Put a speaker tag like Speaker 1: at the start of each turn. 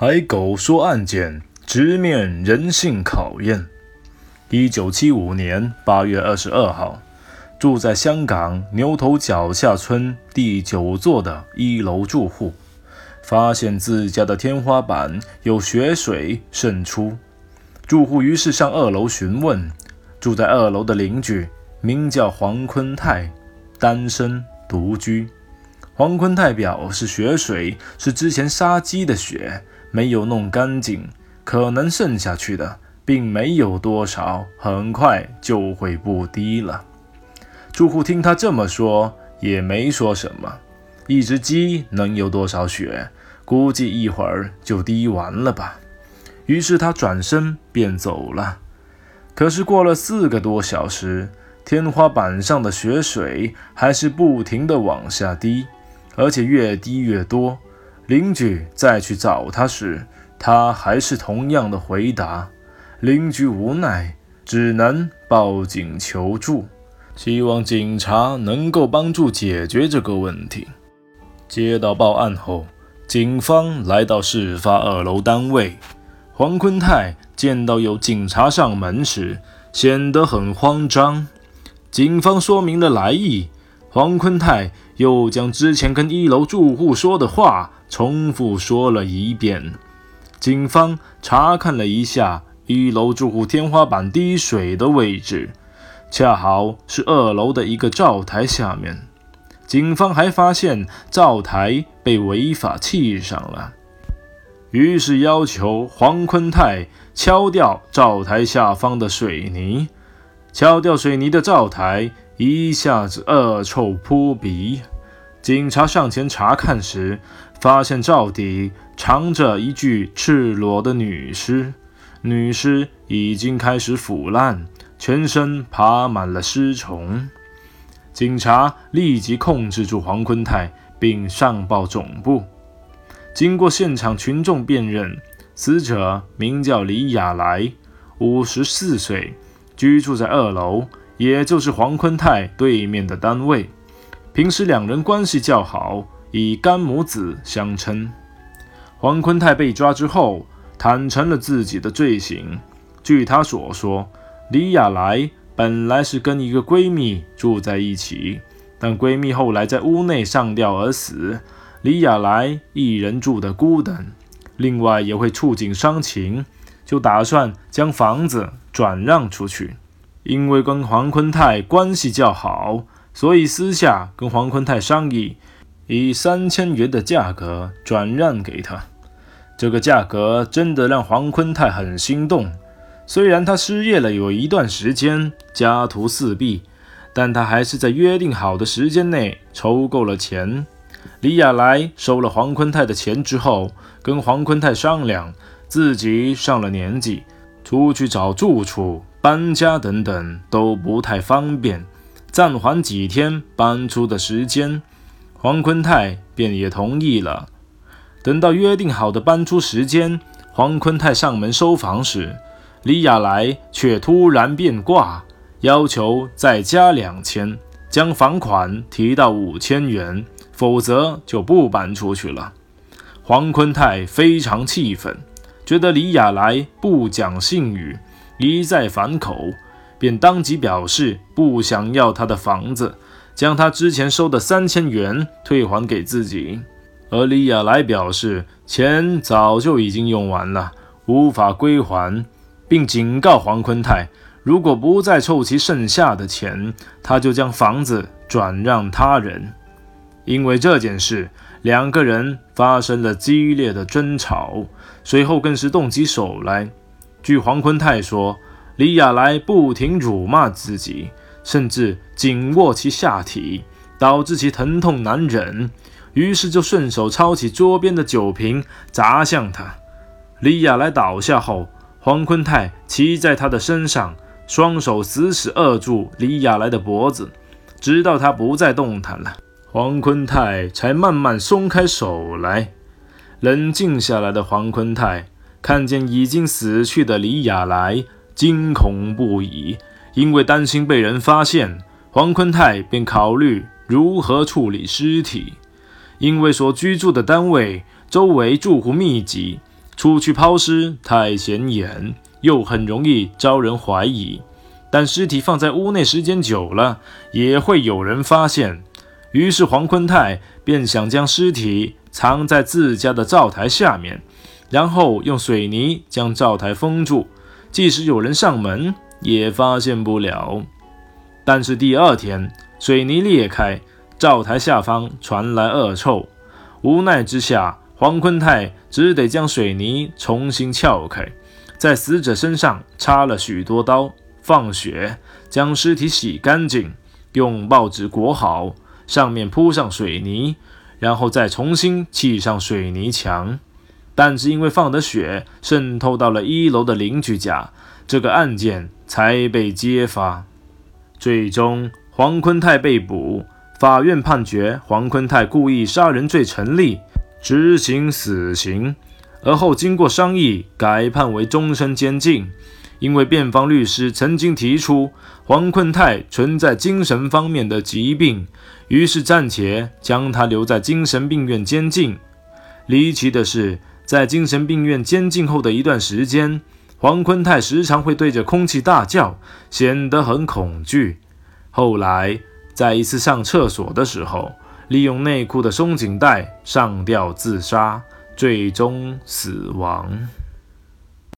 Speaker 1: 海狗说案件直面人性考验。一九七五年八月二十二号，住在香港牛头角下村第九座的一楼住户，发现自家的天花板有血水渗出。住户于是上二楼询问，住在二楼的邻居名叫黄坤泰，单身独居。黄坤泰表示，血水是之前杀鸡的血。没有弄干净，可能剩下去的并没有多少，很快就会不滴了。住户听他这么说，也没说什么。一只鸡能有多少血？估计一会儿就滴完了吧。于是他转身便走了。可是过了四个多小时，天花板上的血水还是不停地往下滴，而且越滴越多。邻居再去找他时，他还是同样的回答。邻居无奈，只能报警求助，希望警察能够帮助解决这个问题。接到报案后，警方来到事发二楼单位。黄坤泰见到有警察上门时，显得很慌张。警方说明了来意，黄坤泰又将之前跟一楼住户说的话。重复说了一遍。警方查看了一下一楼住户天花板滴水的位置，恰好是二楼的一个灶台下面。警方还发现灶台被违法砌上了，于是要求黄坤泰敲掉灶台下方的水泥。敲掉水泥的灶台一下子恶臭扑鼻。警察上前查看时，发现灶底藏着一具赤裸的女尸，女尸已经开始腐烂，全身爬满了尸虫。警察立即控制住黄坤泰，并上报总部。经过现场群众辨认，死者名叫李亚来，五十四岁，居住在二楼，也就是黄坤泰对面的单位。平时两人关系较好，以干母子相称。黄坤泰被抓之后，坦诚了自己的罪行。据他所说，李亚来本来是跟一个闺蜜住在一起，但闺蜜后来在屋内上吊而死，李亚来一人住的孤单，另外也会触景伤情，就打算将房子转让出去。因为跟黄坤泰关系较好。所以私下跟黄坤泰商议，以三千元的价格转让给他。这个价格真的让黄坤泰很心动。虽然他失业了有一段时间，家徒四壁，但他还是在约定好的时间内筹够了钱。李亚来收了黄坤泰的钱之后，跟黄坤泰商量，自己上了年纪，出去找住处、搬家等等都不太方便。暂缓几天搬出的时间，黄坤泰便也同意了。等到约定好的搬出时间，黄坤泰上门收房时，李亚来却突然变卦，要求再加两千，将房款提到五千元，否则就不搬出去了。黄坤泰非常气愤，觉得李亚来不讲信誉，一再反口。便当即表示不想要他的房子，将他之前收的三千元退还给自己。而李亚来表示钱早就已经用完了，无法归还，并警告黄坤泰，如果不再凑齐剩下的钱，他就将房子转让他人。因为这件事，两个人发生了激烈的争吵，随后更是动起手来。据黄坤泰说。李亚来不停辱骂自己，甚至紧握其下体，导致其疼痛难忍。于是就顺手抄起桌边的酒瓶砸向他。李亚来倒下后，黄坤泰骑在他的身上，双手死死扼住李亚来的脖子，直到他不再动弹了，黄坤泰才慢慢松开手来。冷静下来的黄坤泰看见已经死去的李亚来。惊恐不已，因为担心被人发现，黄坤泰便考虑如何处理尸体。因为所居住的单位周围住户密集，出去抛尸太显眼，又很容易招人怀疑。但尸体放在屋内时间久了，也会有人发现。于是黄坤泰便想将尸体藏在自家的灶台下面，然后用水泥将灶台封住，即使有人上门也发现不了。但是第二天，水泥裂开，灶台下方传来恶臭。无奈之下，黄坤泰只得将水泥重新撬开，在死者身上插了许多刀。放血，将尸体洗干净，用报纸裹好，上面铺上水泥，然后再重新砌上水泥墙。但是因为放的血渗透到了一楼的邻居家，这个案件才被揭发。最终，黄坤泰被捕，法院判决黄坤泰故意杀人罪成立，执行死刑。而后经过商议，改判为终身监禁。因为辩方律师曾经提出黄坤泰存在精神方面的疾病，于是暂且将他留在精神病院监禁。离奇的是，在精神病院监禁后的一段时间，黄坤泰时常会对着空气大叫，显得很恐惧。后来，在一次上厕所的时候，利用内裤的松紧带上吊自杀，最终死亡。